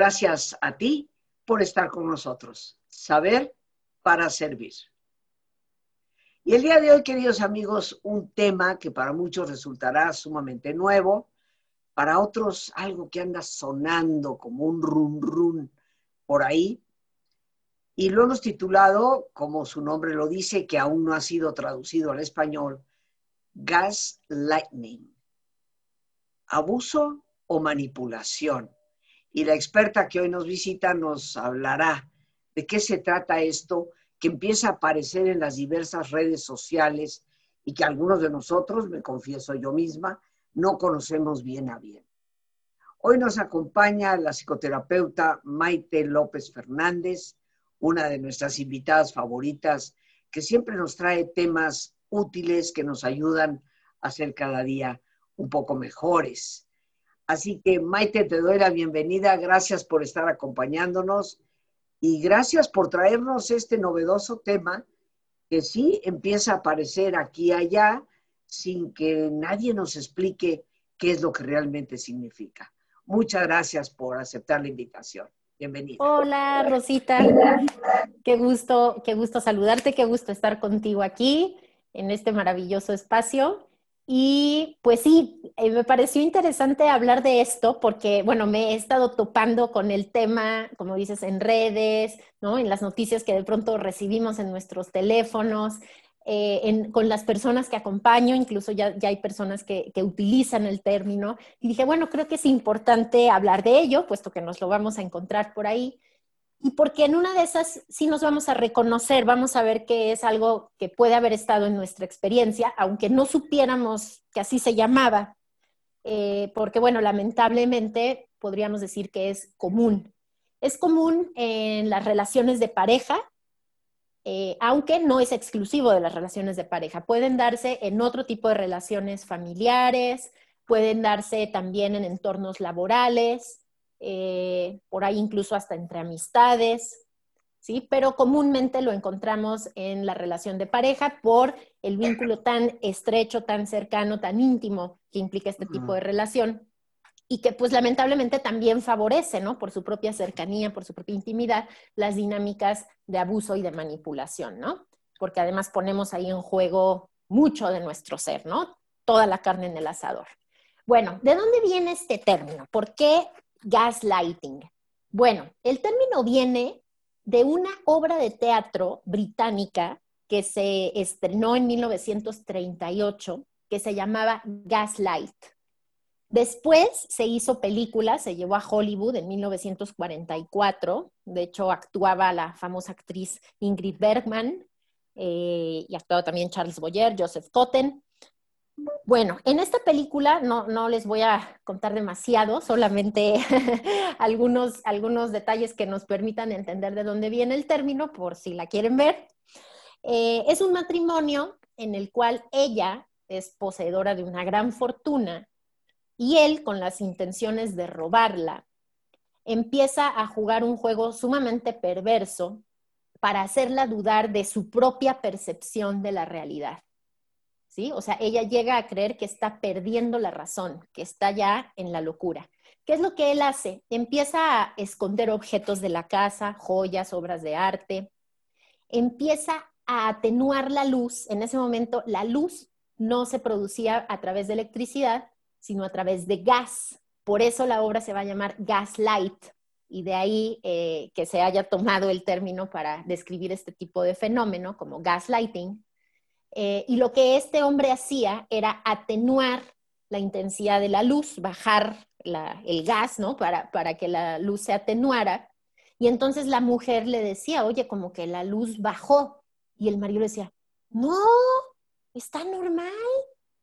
Gracias a ti por estar con nosotros. Saber para servir. Y el día de hoy, queridos amigos, un tema que para muchos resultará sumamente nuevo, para otros algo que anda sonando como un run run por ahí. Y lo hemos titulado, como su nombre lo dice, que aún no ha sido traducido al español, Gas Lightning. Abuso o manipulación. Y la experta que hoy nos visita nos hablará de qué se trata esto que empieza a aparecer en las diversas redes sociales y que algunos de nosotros, me confieso yo misma, no conocemos bien a bien. Hoy nos acompaña la psicoterapeuta Maite López Fernández, una de nuestras invitadas favoritas, que siempre nos trae temas útiles que nos ayudan a ser cada día un poco mejores. Así que Maite, te doy la bienvenida. Gracias por estar acompañándonos y gracias por traernos este novedoso tema que sí empieza a aparecer aquí y allá sin que nadie nos explique qué es lo que realmente significa. Muchas gracias por aceptar la invitación. Bienvenida. Hola, Rosita. Qué gusto, qué gusto saludarte, qué gusto estar contigo aquí en este maravilloso espacio. Y pues sí, eh, me pareció interesante hablar de esto porque, bueno, me he estado topando con el tema, como dices, en redes, ¿no? En las noticias que de pronto recibimos en nuestros teléfonos, eh, con las personas que acompaño, incluso ya, ya hay personas que, que, utilizan el término. Y dije, bueno, creo que es importante hablar de ello, puesto que nos lo vamos a encontrar por ahí y porque en una de esas sí nos vamos a reconocer, vamos a ver que es algo que puede haber estado en nuestra experiencia, aunque no supiéramos que así se llamaba, eh, porque bueno, lamentablemente podríamos decir que es común. Es común en las relaciones de pareja, eh, aunque no es exclusivo de las relaciones de pareja. Pueden darse en otro tipo de relaciones familiares, pueden darse también en entornos laborales, eh, por ahí incluso hasta entre amistades, ¿sí? Pero comúnmente lo encontramos en la relación de pareja por el vínculo tan estrecho, tan cercano, tan íntimo que implica este tipo de relación y que pues lamentablemente también favorece, ¿no? Por su propia cercanía, por su propia intimidad, las dinámicas de abuso y de manipulación, ¿no? Porque además ponemos ahí en juego mucho de nuestro ser, ¿no? Toda la carne en el asador. Bueno, ¿de dónde viene este término? ¿Por qué gaslighting. Bueno, el término viene de una obra de teatro británica que se estrenó en 1938 que se llamaba Gaslight. Después se hizo película, se llevó a Hollywood en 1944. De hecho, actuaba la famosa actriz Ingrid Bergman eh, y actuaba también Charles Boyer, Joseph Cotten. Bueno, en esta película no, les voy a contar demasiado, solamente algunos, algunos detalles que nos permitan entender de dónde viene el término, por si la quieren ver. Eh, es un matrimonio en el cual ella es poseedora de una gran fortuna y él, con las intenciones de robarla, empieza a jugar un juego sumamente perverso para hacerla dudar de su propia percepción de la realidad. O sea, ella llega a creer que está perdiendo la razón, que está ya en la locura. ¿Qué es lo que él hace? Empieza a esconder objetos de la casa, joyas, obras de arte. Empieza a atenuar la luz. En ese momento, la luz no se producía a través de electricidad, sino a través de gas. Por eso la obra se va a llamar Gaslight, y de ahí eh, que se haya tomado el término para describir este tipo de fenómeno como gaslighting, eh, y lo que este hombre hacía era atenuar la intensidad de la luz, bajar el gas, ¿no? Para, para que la luz se atenuara. Y entonces la mujer le decía, oye, como que la luz bajó. Y el marido le decía, no, está normal,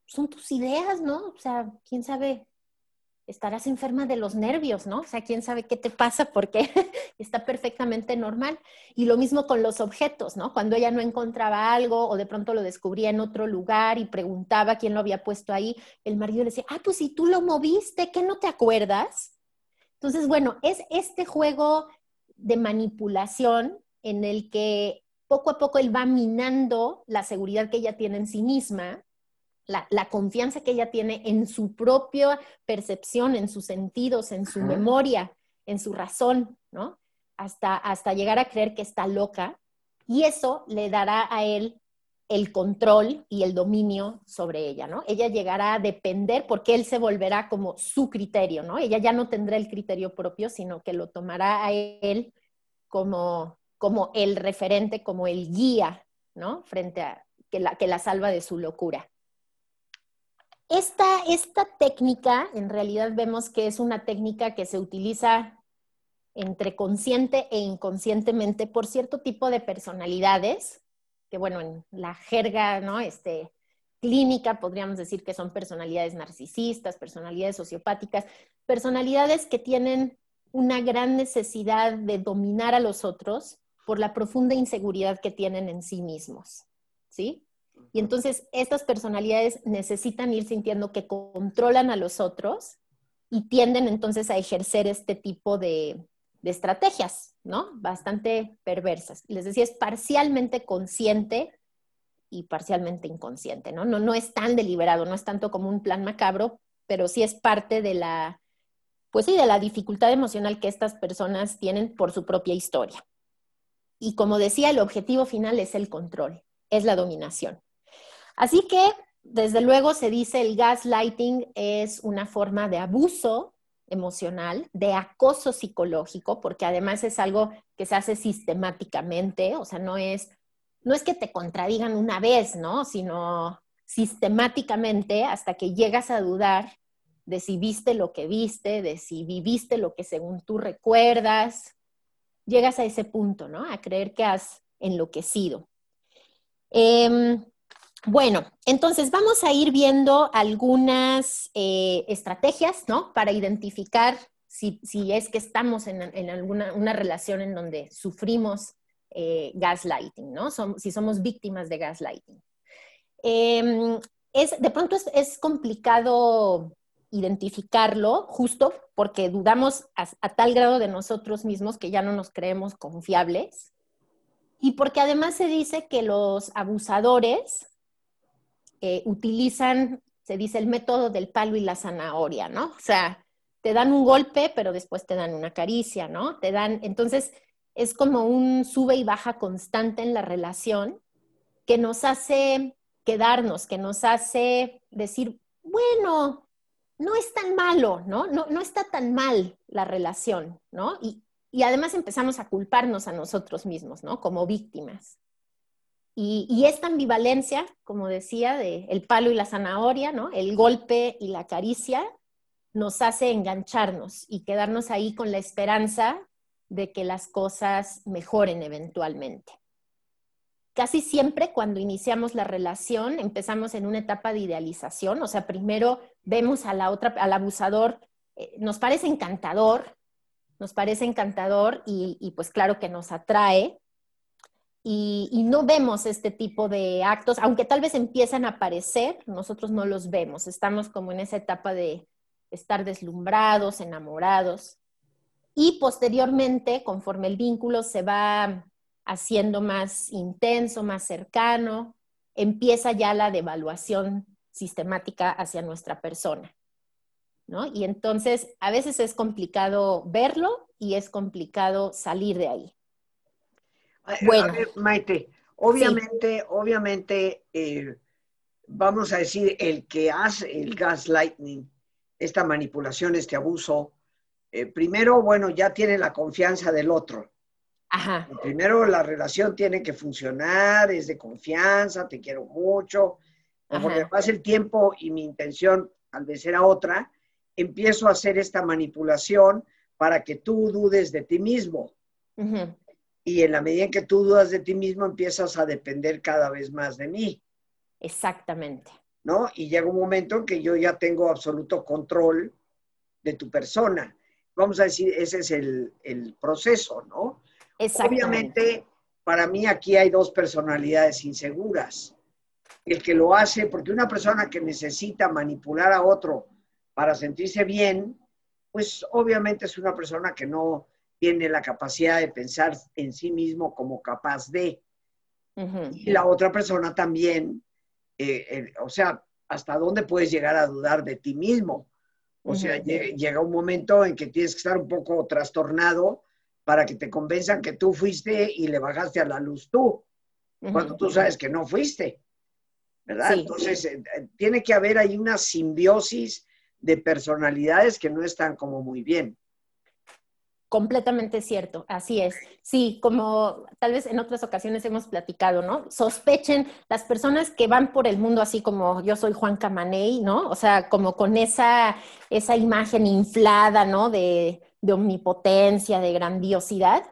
son tus ideas, ¿no? O sea, quién sabe estarás enferma de los nervios, ¿no? O sea, quién sabe qué te pasa porque está perfectamente normal. Y lo mismo con los objetos, ¿no? Cuando ella no encontraba algo o de pronto lo descubría en otro lugar y preguntaba quién lo había puesto ahí, el marido le decía, ah, pues si tú lo moviste, ¿qué no te acuerdas? Entonces, bueno, es este juego de manipulación en el que poco a poco él va minando la seguridad que ella tiene en sí misma la, confianza que ella tiene en su propia percepción, en sus sentidos, en su memoria, en su razón, ¿no? Hasta, hasta llegar a creer que está loca y eso le dará a él el control y el dominio sobre ella, ¿no? Ella llegará a depender porque él se volverá como su criterio, ¿no? Ella ya no tendrá el criterio propio, sino que lo tomará a él como, como el referente, como el guía, ¿no? Frente a que la, que la salva de su locura. Esta, esta técnica, en realidad vemos que es una técnica que se utiliza entre consciente e inconscientemente por cierto tipo de personalidades, que bueno, en la jerga, ¿no? Este, clínica podríamos decir que son personalidades narcisistas, personalidades sociopáticas, personalidades que tienen una gran necesidad de dominar a los otros por la profunda inseguridad que tienen en sí mismos, ¿sí? Y entonces estas personalidades necesitan ir sintiendo que controlan a los otros y tienden entonces a ejercer este tipo de, estrategias, ¿no? Bastante perversas. Les decía, es parcialmente consciente y parcialmente inconsciente, ¿no? No, no es tan deliberado, no es tanto como un plan macabro, pero sí es parte de la, pues sí, de la dificultad emocional que estas personas tienen por su propia historia. Y como decía, el objetivo final es el control, es la dominación. Así que, desde luego, se dice el gaslighting es una forma de abuso emocional, de acoso psicológico, porque además es algo que se hace sistemáticamente, o sea, no es, no es que te contradigan una vez, ¿no? Sino sistemáticamente hasta que llegas a dudar de si viste lo que viste, de si viviste lo que según tú recuerdas, llegas a ese punto, ¿no? A creer que has enloquecido. Em, bueno, entonces vamos a ir viendo algunas eh, estrategias, ¿no? Para identificar si, es que estamos en, alguna una relación en donde sufrimos eh, gaslighting, ¿no? si somos víctimas de gaslighting. Em, es, de pronto es, complicado identificarlo justo porque dudamos a, tal grado de nosotros mismos que ya no nos creemos confiables y porque además se dice que los abusadores eh, utilizan, se dice, el método del palo y la zanahoria, ¿no? O sea, te dan un golpe, pero después te dan una caricia, ¿no? Te dan, entonces es como un sube y baja constante en la relación que nos hace quedarnos, que nos hace decir, bueno, no es tan malo, ¿no? No, no está tan mal la relación, ¿no? Y, y además empezamos a culparnos a nosotros mismos, ¿no? Como víctimas. Y, esta ambivalencia, como decía, de el palo y la zanahoria, ¿no? El golpe y la caricia, nos hace engancharnos y quedarnos ahí con la esperanza de que las cosas mejoren eventualmente. Casi siempre cuando iniciamos la relación empezamos en una etapa de idealización, o sea, primero vemos a la otra, al abusador, eh, nos parece encantador, nos parece encantador y pues claro que nos atrae, y, no vemos este tipo de actos, aunque tal vez empiezan a aparecer, nosotros no los vemos, estamos como en esa etapa de estar deslumbrados, enamorados. Y posteriormente, conforme el vínculo se va haciendo más intenso, más cercano, empieza ya la devaluación sistemática hacia nuestra persona. ¿no? Y entonces a veces es complicado verlo y es complicado salir de ahí. Bueno. Maite, obviamente, obviamente, eh, vamos a decir, el que hace el gaslighting, esta manipulación, este abuso, eh, primero, bueno, ya tiene la confianza del otro. Ajá. Primero la relación tiene que funcionar, es de confianza, te quiero mucho. Porque pasa el tiempo y mi intención al vez era otra, empiezo a hacer esta manipulación para que tú dudes de ti mismo. Ajá y en la medida en que tú dudas de ti mismo, empiezas a depender cada vez más de mí. Exactamente. ¿No? Y llega un momento en que yo ya tengo absoluto control de tu persona. Vamos a decir, ese es el, proceso, ¿no? Exactamente. Obviamente, para mí aquí hay dos personalidades inseguras. El que lo hace, porque una persona que necesita manipular a otro para sentirse bien, pues obviamente es una persona que no, tiene la capacidad de pensar en sí mismo como capaz de. Y la otra persona también, eh, o sea, ¿hasta dónde puedes llegar a dudar de ti mismo? O sea, llega un momento en que tienes que estar un poco trastornado para que te convenzan que tú fuiste y le bajaste a la luz tú, cuando tú sabes que no fuiste. ¿Verdad? Entonces, eh, eh, tiene que haber ahí una simbiosis de personalidades que no están como muy bien. Completamente cierto, así es. Sí, como tal vez en otras ocasiones hemos platicado, ¿no? Sospechen las personas que van por el mundo así como yo soy Juan Camaney, ¿no? O sea, como con esa, esa imagen inflada, ¿no? De, de omnipotencia, de grandiosidad.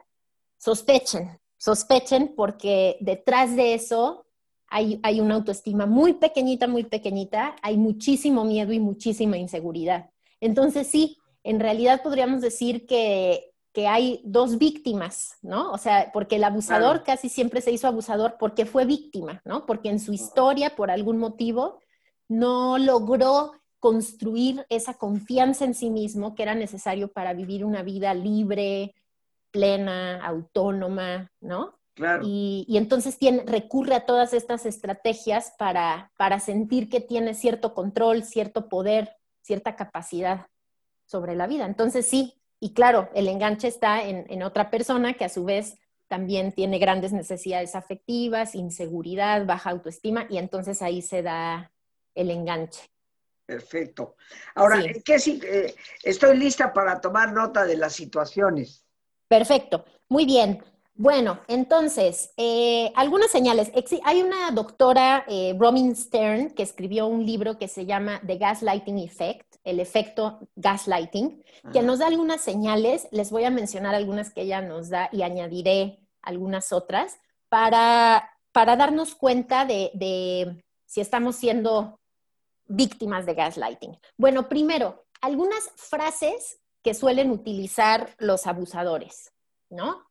Sospechen, sospechen porque detrás de eso hay, hay una autoestima muy pequeñita, muy pequeñita, hay muchísimo miedo y muchísima inseguridad. Entonces sí, en realidad podríamos decir que, hay dos víctimas, ¿no? O sea, porque el abusador casi siempre se hizo abusador porque fue víctima, ¿no? Porque en su historia, por algún motivo, no logró construir esa confianza en sí mismo que era necesario para vivir una vida libre, plena, autónoma, ¿no? Claro. Y, entonces tiene, recurre a todas estas estrategias para, para sentir que tiene cierto control, cierto poder, cierta capacidad sobre la vida. Entonces sí, y claro, el enganche está en, otra persona que a su vez también tiene grandes necesidades afectivas, inseguridad, baja autoestima, y entonces ahí se da el enganche. Perfecto. Ahora, ¿qué si, eh, estoy lista para tomar nota de las situaciones. Perfecto, muy bien. Bueno, entonces, eh, algunas señales. Hay una doctora, eh, Robin Stern, que escribió un libro que se llama The Gaslighting Effect, el efecto gaslighting, que nos da algunas señales. Les voy a mencionar algunas que ella nos da y añadiré algunas otras para, para darnos cuenta de, de si estamos siendo víctimas de gaslighting. Bueno, primero, algunas frases que suelen utilizar los abusadores, ¿no?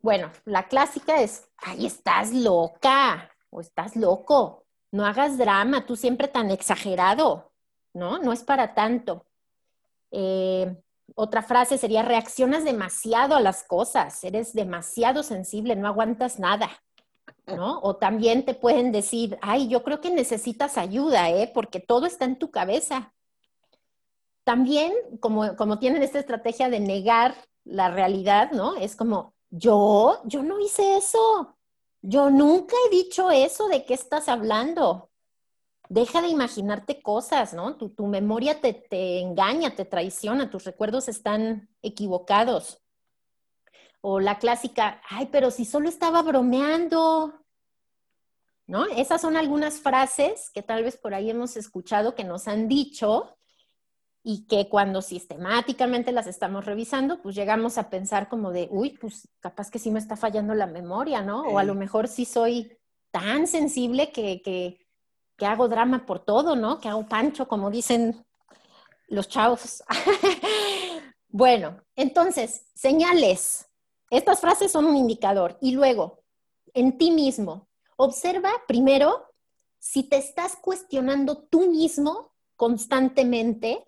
Bueno, la clásica es, ay, estás loca o estás loco, no hagas drama, tú siempre tan exagerado, ¿no? No es para tanto. Eh, otra frase sería, reaccionas demasiado a las cosas, eres demasiado sensible, no aguantas nada, ¿no? O también te pueden decir, ay, yo creo que necesitas ayuda, ¿eh? Porque todo está en tu cabeza. También, como, como tienen esta estrategia de negar la realidad, ¿no? Es como, yo, yo no hice eso. Yo nunca he dicho eso. ¿De qué estás hablando? Deja de imaginarte cosas, ¿no? Tu, memoria te, te, engaña, te traiciona, tus recuerdos están equivocados. O la clásica, ay, pero si solo estaba bromeando, ¿no? Esas son algunas frases que tal vez por ahí hemos escuchado que nos han dicho y que cuando sistemáticamente las estamos revisando, pues llegamos a pensar como de, uy, pues capaz que sí me está fallando la memoria, ¿no? O a lo mejor sí soy tan sensible que, que, que hago drama por todo, ¿no? Que hago pancho, como dicen los chavos. bueno, entonces, señales. Estas frases son un indicador. Y luego, en ti mismo, observa primero si te estás cuestionando tú mismo constantemente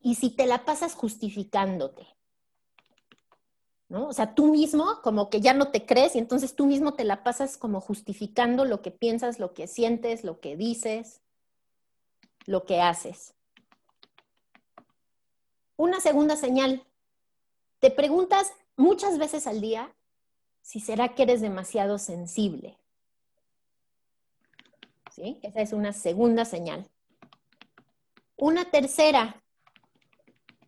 y si te la pasas justificándote. ¿No? O sea, tú mismo como que ya no te crees y entonces tú mismo te la pasas como justificando lo que piensas, lo que sientes, lo que dices, lo que haces. Una segunda señal. Te preguntas muchas veces al día si será que eres demasiado sensible. ¿Sí? Esa es una segunda señal. Una tercera,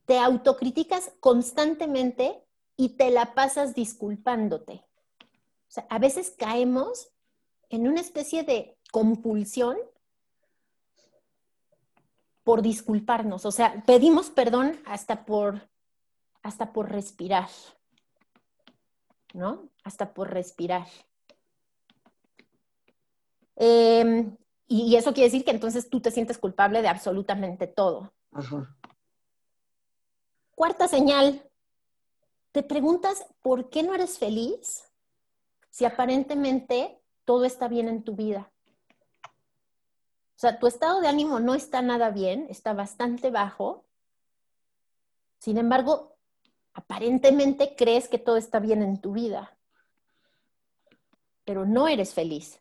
te autocriticas constantemente y te la pasas disculpándote. O sea, a veces caemos en una especie de compulsión por disculparnos. O sea, pedimos perdón hasta por, hasta por respirar. ¿No? Hasta por respirar. Em, y, eso quiere decir que entonces tú te sientes culpable de absolutamente todo. Ajá. Cuarta señal, te preguntas por qué no eres feliz si aparentemente todo está bien en tu vida. O sea, tu estado de ánimo no está nada bien, está bastante bajo. Sin embargo, aparentemente crees que todo está bien en tu vida, pero no eres feliz.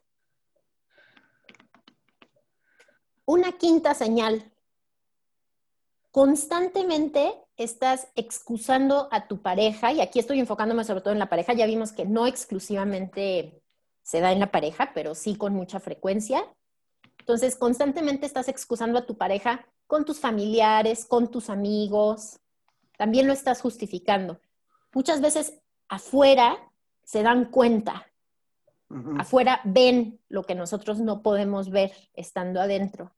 Una quinta señal, constantemente estás excusando a tu pareja, y aquí estoy enfocándome sobre todo en la pareja, ya vimos que no exclusivamente se da en la pareja, pero sí con mucha frecuencia. Entonces, constantemente estás excusando a tu pareja con tus familiares, con tus amigos, también lo estás justificando. Muchas veces afuera se dan cuenta, afuera ven lo que nosotros no podemos ver estando adentro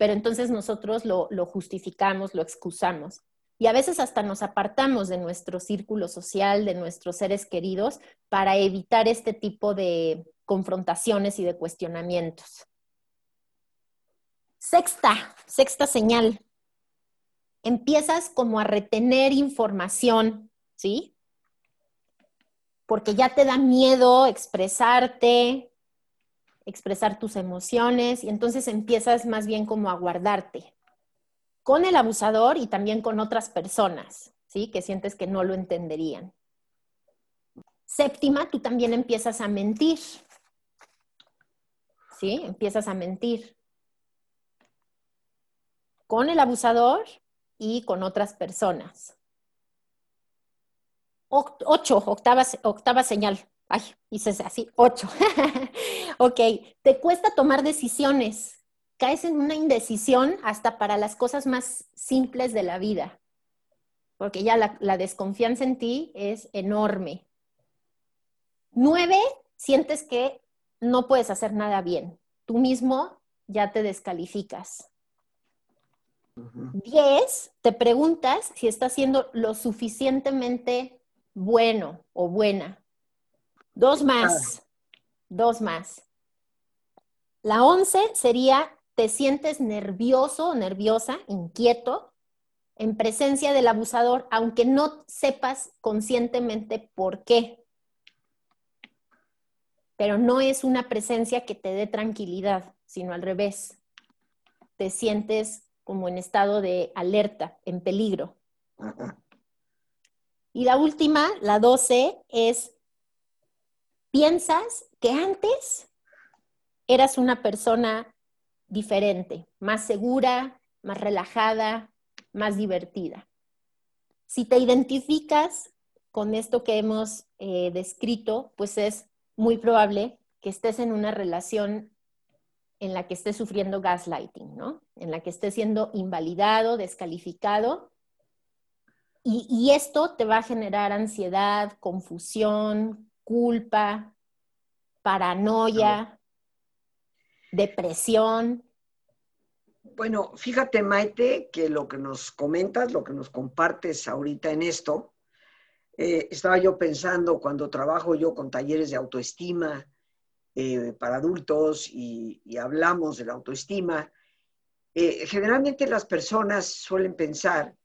pero entonces nosotros lo, justificamos, lo excusamos. Y a veces hasta nos apartamos de nuestro círculo social, de nuestros seres queridos, para evitar este tipo de confrontaciones y de cuestionamientos. Sexta, sexta señal. Empiezas como a retener información, ¿sí? Porque ya te da miedo expresarte, expresar tus emociones y entonces empiezas más bien como a guardarte con el abusador y también con otras personas, ¿sí? Que sientes que no lo entenderían. Séptima, tú también empiezas a mentir. ¿Sí? Empiezas a mentir con el abusador y con otras personas. ocho, octava, octava señal. Ay, hice así, ocho. ok, te cuesta tomar decisiones. Caes en una indecisión hasta para las cosas más simples de la vida, porque ya la, la desconfianza en ti es enorme. Nueve, sientes que no puedes hacer nada bien. Tú mismo ya te descalificas. Diez, te preguntas si estás siendo lo suficientemente bueno o buena. Dos más, dos más. La once sería, te sientes nervioso o nerviosa, inquieto, en presencia del abusador, aunque no sepas conscientemente por qué. Pero no es una presencia que te dé tranquilidad, sino al revés. Te sientes como en estado de alerta, en peligro. Y la última, la doce, es piensas que antes eras una persona diferente, más segura, más relajada, más divertida. Si te identificas con esto que hemos eh, descrito, pues es muy probable que estés en una relación en la que estés sufriendo gaslighting, ¿no? En la que estés siendo invalidado, descalificado. y esto te va a generar ansiedad, confusión, culpa, paranoia, depresión. Bueno, fíjate, Maite, que lo que nos comentas, lo que nos compartes ahorita en esto, eh, estaba yo pensando cuando trabajo yo con talleres de autoestima eh, para adultos y, hablamos de la autoestima, eh, generalmente las personas suelen pensar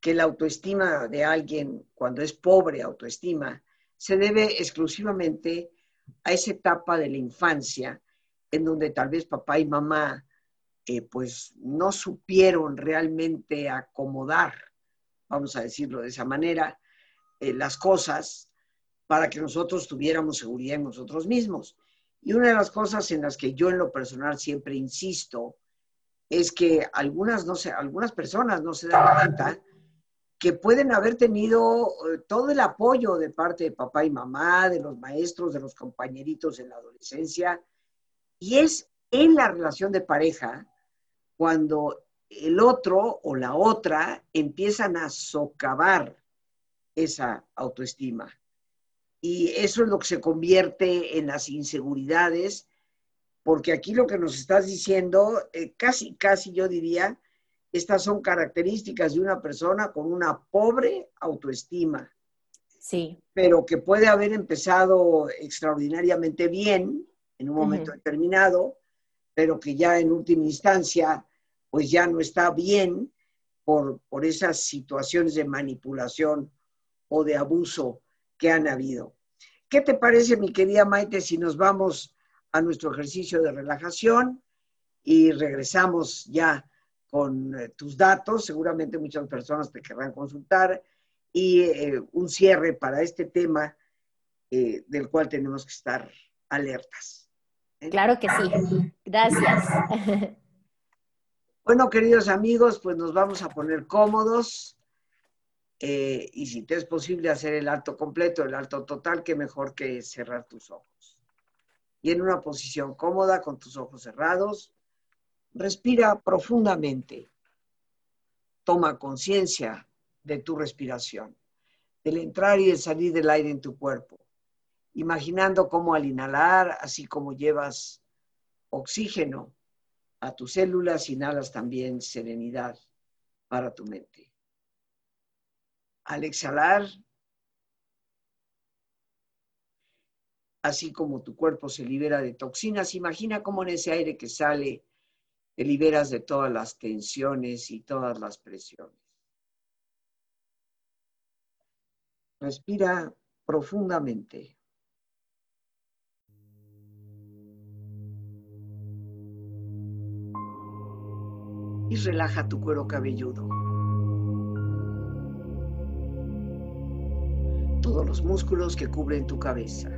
que la autoestima de alguien, cuando es pobre autoestima, se debe exclusivamente a esa etapa de la infancia en donde tal vez papá y mamá eh, pues no supieron realmente acomodar, vamos a decirlo de esa manera, eh, las cosas para que nosotros tuviéramos seguridad en nosotros mismos. Y una de las cosas en las que yo en lo personal siempre insisto es que algunas, no sé, algunas personas no se dan cuenta que pueden haber tenido eh, todo el apoyo de parte de papá y mamá, de los maestros, de los compañeritos en la adolescencia. Y es en la relación de pareja cuando el otro o la otra empiezan a socavar esa autoestima. Y eso es lo que se convierte en las inseguridades, porque aquí lo que nos estás diciendo, eh, casi, casi yo diría, estas son características de una persona con una pobre autoestima. Sí. Pero que puede haber empezado extraordinariamente bien en un momento determinado, pero que ya en última instancia, pues ya no está bien por, por esas situaciones de manipulación o de abuso que han habido. ¿Qué te parece, mi querida Maite, si nos vamos a nuestro ejercicio de relajación y regresamos ya con eh, tus datos, seguramente muchas personas te querrán consultar, y eh, un cierre para este tema eh, del cual tenemos que estar alertas. Claro que sí. Gracias. Bueno, queridos amigos, pues nos vamos a poner cómodos. Eh, y si te es posible hacer el alto completo, el alto total, qué mejor que cerrar tus ojos. Y en una posición cómoda, con tus ojos cerrados, respira profundamente. Toma conciencia de tu respiración, del entrar y el salir del aire en tu cuerpo, imaginando cómo al inhalar, así como llevas oxígeno a tus células, inhalas también serenidad para tu mente. Al exhalar, así como tu cuerpo se libera de toxinas, imagina cómo en ese aire que sale te liberas de todas las tensiones y todas las presiones. Respira profundamente. y relaja tu cuero cabelludo. Todos los músculos que cubren tu cabeza.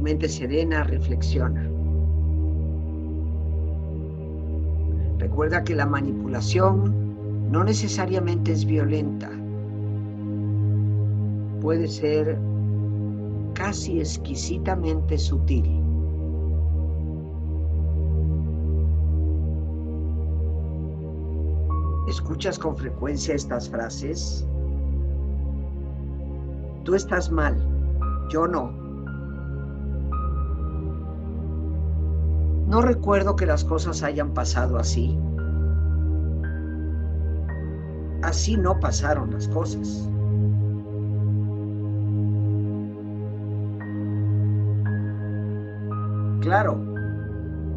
Mente serena, reflexiona. Recuerda que la manipulación no necesariamente es violenta. Puede ser casi exquisitamente sutil. ¿Escuchas con frecuencia estas frases? Tú estás mal, yo no. No recuerdo que las cosas hayan pasado así. Así no pasaron las cosas. Claro,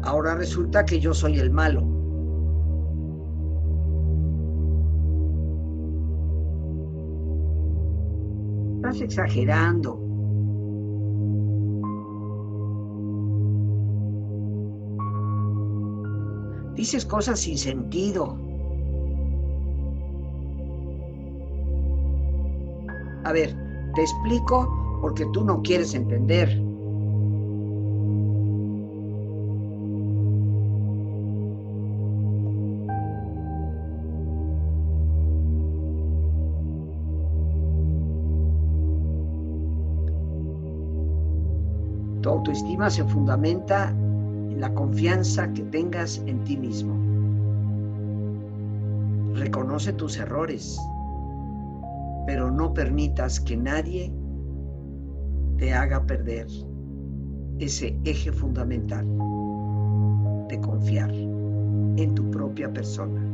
ahora resulta que yo soy el malo. Estás exagerando. Dices cosas sin sentido. A ver, te explico porque tú no quieres entender. Tu autoestima se fundamenta la confianza que tengas en ti mismo. Reconoce tus errores, pero no permitas que nadie te haga perder ese eje fundamental de confiar en tu propia persona.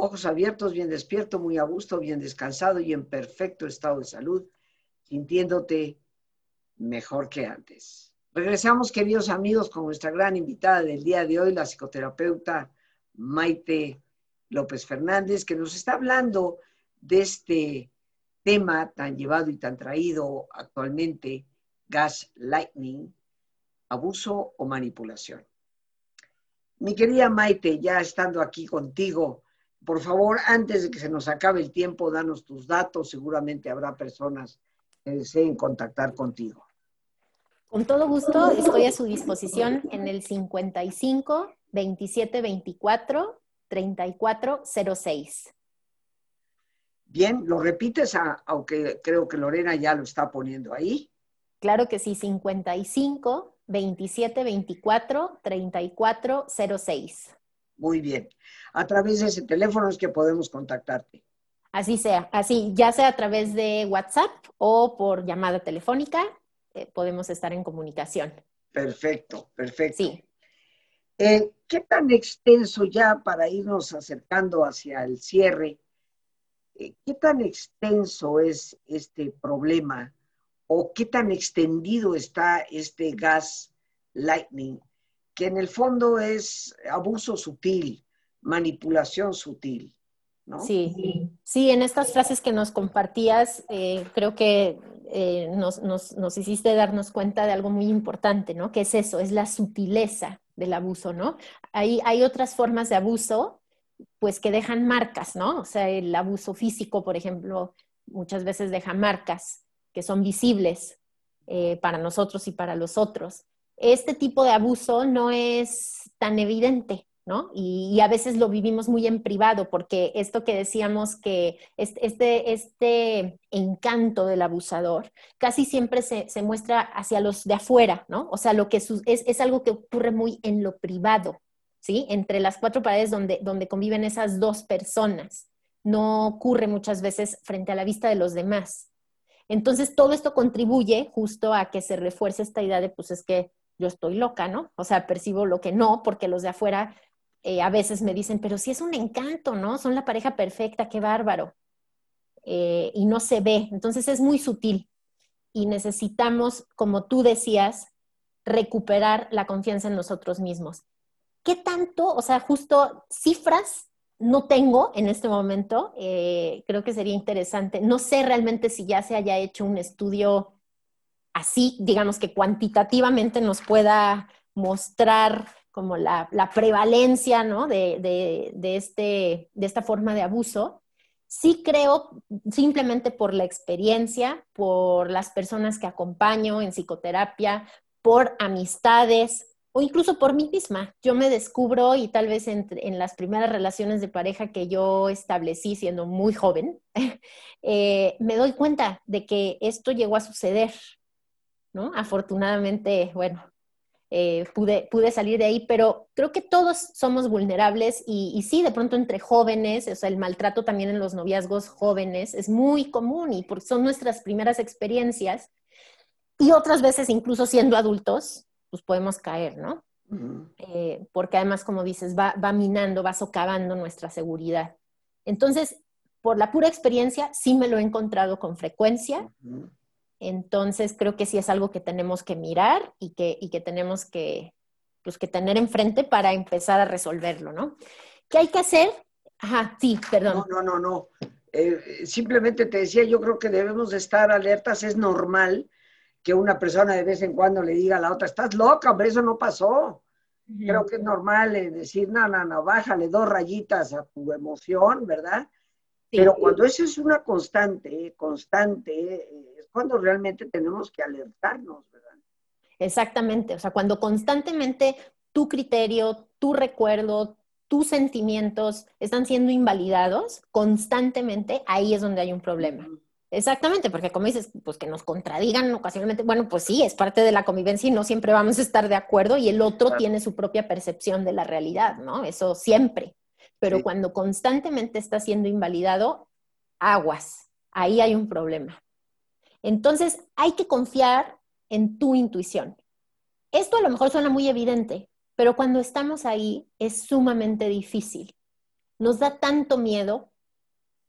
ojos abiertos, bien despierto, muy a gusto, bien descansado y en perfecto estado de salud, sintiéndote mejor que antes. Regresamos, queridos amigos, con nuestra gran invitada del día de hoy, la psicoterapeuta Maite López Fernández, que nos está hablando de este tema tan llevado y tan traído actualmente, gas lightning, abuso o manipulación. Mi querida Maite, ya estando aquí contigo, por favor, antes de que se nos acabe el tiempo, danos tus datos. Seguramente habrá personas que deseen contactar contigo. Con todo gusto, estoy a su disposición en el 55 27 24 34 06. Bien, ¿lo repites? aunque creo que Lorena ya lo está poniendo ahí. Claro que sí, 55 27 24 34 06. Muy bien. A través de ese teléfono es que podemos contactarte. Así sea, así, ya sea a través de WhatsApp o por llamada telefónica, eh, podemos estar en comunicación. Perfecto, perfecto. Sí. Eh, ¿Qué tan extenso ya para irnos acercando hacia el cierre? Eh, ¿Qué tan extenso es este problema o qué tan extendido está este gas lightning que en el fondo es abuso sutil, manipulación sutil. Sí, sí, en estas frases que nos compartías, eh, creo que eh, nos, nos, hiciste darnos cuenta de algo muy importante, ¿no? Que es eso, es la sutileza del abuso, ¿no? Hay, hay otras formas de abuso, pues que dejan marcas, ¿no? O sea, el abuso físico, por ejemplo, muchas veces deja marcas que son visibles eh, para nosotros y para los otros. Este tipo de abuso no es tan evidente, ¿no? Y, a veces lo vivimos muy en privado, porque esto que decíamos que este, este encanto del abusador casi siempre se, muestra hacia los de afuera, ¿no? O sea, lo que es, es, algo que ocurre muy en lo privado, ¿sí? Entre las cuatro paredes donde, donde conviven esas dos personas. No ocurre muchas veces frente a la vista de los demás. Entonces, todo esto contribuye justo a que se refuerce esta idea de, pues es que yo estoy loca, ¿no? O sea, percibo lo que no, porque los de afuera eh, a veces me dicen, pero sí es un encanto, ¿no? Son la pareja perfecta, qué bárbaro. Eh, y no se ve, entonces es muy sutil. Y necesitamos, como tú decías, recuperar la confianza en nosotros mismos. ¿Qué tanto, o sea, justo cifras no tengo en este momento, eh, creo que sería interesante. No sé realmente si ya se haya hecho un estudio así, digamos que cuantitativamente nos pueda mostrar como la, prevalencia ¿no? de, este, de esta forma de abuso, sí creo, simplemente por la experiencia, por las personas que acompaño en psicoterapia, por amistades o incluso por mí misma. Yo me descubro y tal vez en, las primeras relaciones de pareja que yo establecí siendo muy joven, eh, me doy cuenta de que esto llegó a suceder, ¿no? Afortunadamente, bueno, eh, pude, pude salir de ahí, pero creo que todos somos vulnerables y, sí, de pronto entre jóvenes, o sea, el maltrato también en los noviazgos jóvenes es muy común y porque son nuestras primeras experiencias y otras veces incluso siendo adultos, pues podemos caer, ¿no? Eh, porque además, como dices, va, va, minando, va socavando nuestra seguridad. Entonces, por la pura experiencia, sí me lo he encontrado con frecuencia. Entonces, creo que sí es algo que tenemos que mirar y que, y que tenemos que, pues, que tener enfrente para empezar a resolverlo, ¿no? ¿Qué hay que hacer? Ajá, sí, perdón. No, no, no, no. Eh, simplemente te decía, yo creo que debemos estar alertas, es normal que una persona de vez en cuando le diga a la otra, estás loca, hombre, eso no pasó. Creo que es normal eh, decir, no, no, no, bájale dos rayitas a tu emoción, ¿verdad? Pero cuando eso es una constante, constante, es cuando realmente tenemos que alertarnos, ¿verdad? Exactamente, o sea, cuando constantemente tu criterio, tu recuerdo, tus sentimientos están siendo invalidados constantemente, ahí es donde hay un problema. Exactamente, porque como dices, pues que nos contradigan ocasionalmente, bueno, pues sí, es parte de la convivencia y no siempre vamos a estar de acuerdo y el otro tiene su propia percepción de la realidad, ¿no? Eso siempre. Pero cuando constantemente está siendo invalidado, aguas, ahí hay un problema. Entonces, hay que confiar en tu intuición. Esto a lo mejor suena muy evidente, pero cuando estamos ahí es sumamente difícil. Nos da tanto miedo,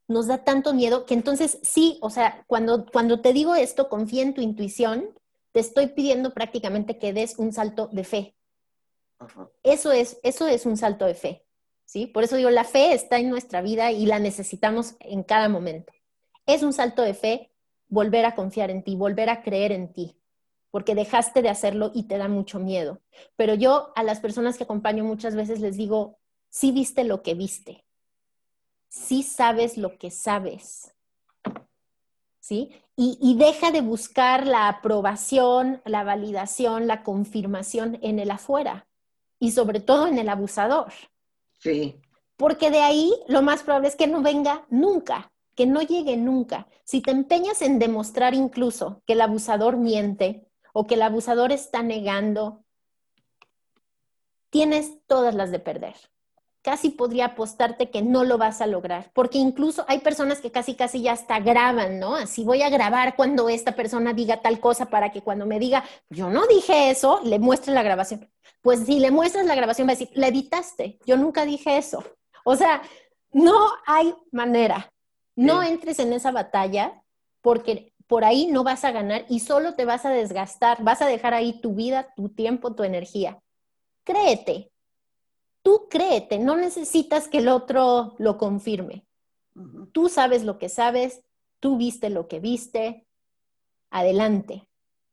nos da tanto miedo que entonces sí, o sea, cuando, cuando te digo esto, confía en tu intuición, te estoy pidiendo prácticamente que des un salto de fe. Eso es, eso es un salto de fe. ¿sí? Por eso digo, la fe está en nuestra vida y la necesitamos en cada momento. Es un salto de fe volver a confiar en ti, volver a creer en ti, porque dejaste de hacerlo y te da mucho miedo. Pero yo a las personas que acompaño muchas veces les digo, sí viste lo que viste, sí sabes lo que sabes, ¿sí? Y, y, deja de buscar la aprobación, la validación, la confirmación en el afuera y sobre todo en el abusador. Sí. Porque de ahí lo más probable es que no venga nunca, que no llegue nunca. Si te empeñas en demostrar incluso que el abusador miente o que el abusador está negando, tienes todas las de perder. Casi podría apostarte que no lo vas a lograr, porque incluso hay personas que casi, casi ya hasta graban, ¿no? Así voy a grabar cuando esta persona diga tal cosa para que cuando me diga, yo no dije eso, le muestre la grabación pues si le muestras la grabación va a decir, la editaste, yo nunca dije eso. O sea, no hay manera. No entres en esa batalla porque por ahí no vas a ganar y solo te vas a desgastar, vas a dejar ahí tu vida, tu tiempo, tu energía. Créete, tú créete, no necesitas que el otro lo confirme. Tú sabes lo que sabes, tú viste lo que viste, adelante.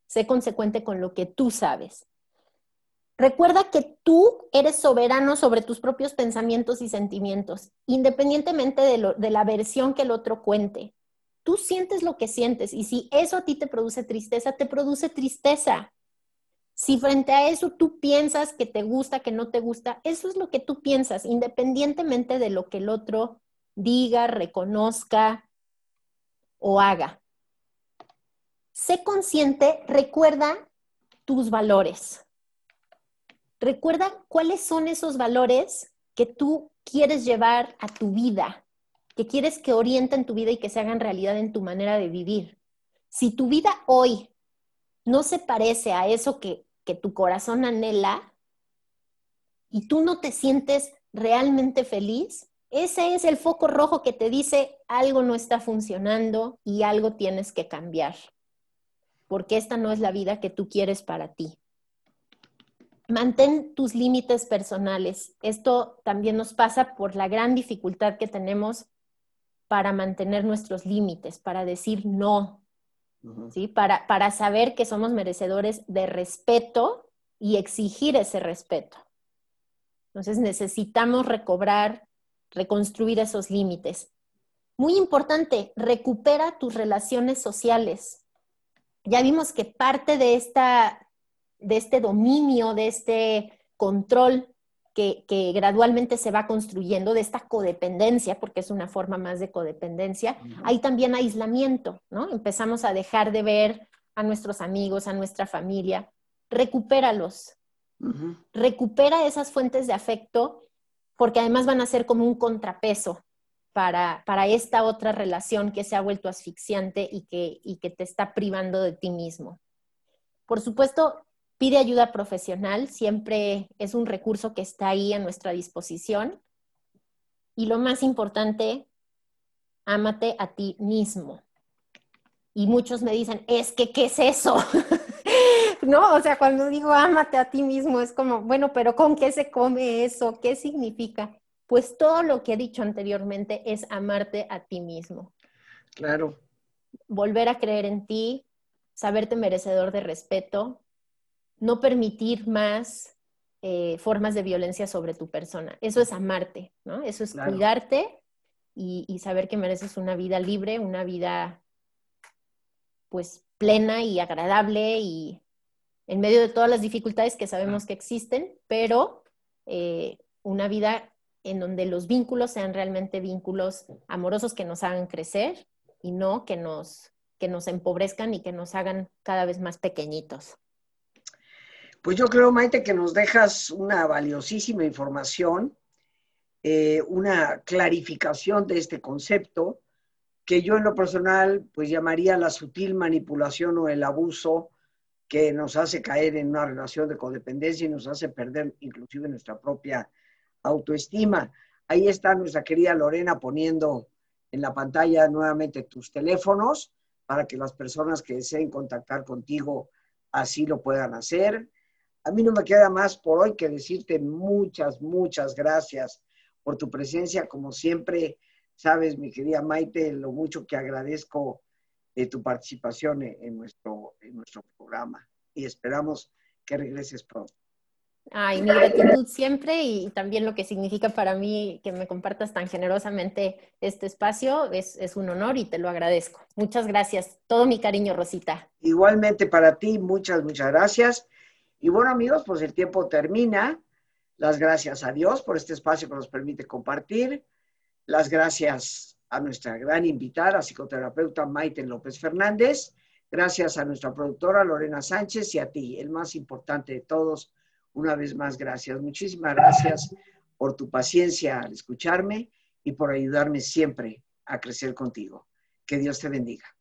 Sé consecuente con lo que tú sabes. Recuerda que tú eres soberano sobre tus propios pensamientos y sentimientos, independientemente de, de, la versión que el otro cuente. Tú sientes lo que sientes y si eso a ti te produce tristeza, te produce tristeza. Si frente a eso tú piensas que te gusta, que no te gusta, eso es lo que tú piensas, independientemente de lo que el otro diga, reconozca o haga. Sé consciente, recuerda tus valores. Recuerda cuáles son esos valores que tú quieres llevar a tu vida, que quieres que orienten tu vida y que se hagan realidad en tu manera de vivir. Si tu vida hoy no se parece a eso que, tu corazón anhela y tú no te sientes realmente feliz, ese es el foco rojo que te dice algo no está funcionando y algo tienes que cambiar, porque esta no es la vida que tú quieres para ti. Mantén tus límites personales. Esto también nos pasa por la gran dificultad que tenemos para mantener nuestros límites, para decir no, ¿sí? Para, para saber que somos merecedores de respeto y exigir ese respeto. Entonces necesitamos recobrar, reconstruir esos límites. Muy importante, recupera tus relaciones sociales. Ya vimos que parte de esta de este dominio, de este control que, gradualmente se va construyendo, de esta codependencia, porque es una forma más de codependencia, hay también aislamiento, ¿no? Empezamos a dejar de ver a nuestros amigos, a nuestra familia. Recupéralos. Recupera esas fuentes de afecto, porque además van a ser como un contrapeso para, para, esta otra relación que se ha vuelto asfixiante y que, y que te está privando de ti mismo. Por supuesto, Pide ayuda profesional, siempre es un recurso que está ahí a nuestra disposición. Y lo más importante, ámate a ti mismo. Y muchos me dicen, es que, ¿qué es eso? no, o sea, cuando digo ámate a ti mismo, es como, bueno, pero ¿con qué se come eso? ¿Qué significa? Pues todo lo que he dicho anteriormente es amarte a ti mismo. Claro. Volver a creer en ti, saberte merecedor de respeto, no permitir más eh, formas de violencia sobre tu persona. Eso es amarte, ¿no? Eso es cuidarte y, saber que mereces una vida libre, una vida pues plena y agradable y en medio de todas las dificultades que sabemos que existen, pero eh, una vida en donde los vínculos sean realmente vínculos amorosos que nos hagan crecer y no que nos, que nos empobrezcan y que nos hagan cada vez más pequeñitos. Pues yo creo, Maite, que nos dejas una valiosísima información, eh, una clarificación de este concepto, que yo en lo personal pues llamaría la sutil manipulación o el abuso que nos hace caer en una relación de codependencia y nos hace perder inclusive nuestra propia autoestima. Ahí está nuestra querida Lorena poniendo en la pantalla nuevamente tus teléfonos para que las personas que deseen contactar contigo así lo puedan hacer. A mí no me queda más por hoy que decirte muchas, muchas gracias por tu presencia. Como siempre, sabes, mi querida Maite, lo mucho que agradezco de tu participación en nuestro, en nuestro programa y esperamos que regreses pronto. Ay, mi gratitud siempre y también lo que significa para mí que me compartas tan generosamente este espacio es, es, un honor y te lo agradezco. Muchas gracias. Todo mi cariño, Rosita. Igualmente para ti, muchas, muchas gracias. Y bueno, amigos, pues el tiempo termina. Las gracias a Dios por este espacio que nos permite compartir. Las gracias a nuestra gran invitada, psicoterapeuta Maite López Fernández. Gracias a nuestra productora Lorena Sánchez y a ti, el más importante de todos. Una vez más, gracias. Muchísimas gracias por tu paciencia al escucharme y por ayudarme siempre a crecer contigo. Que Dios te bendiga.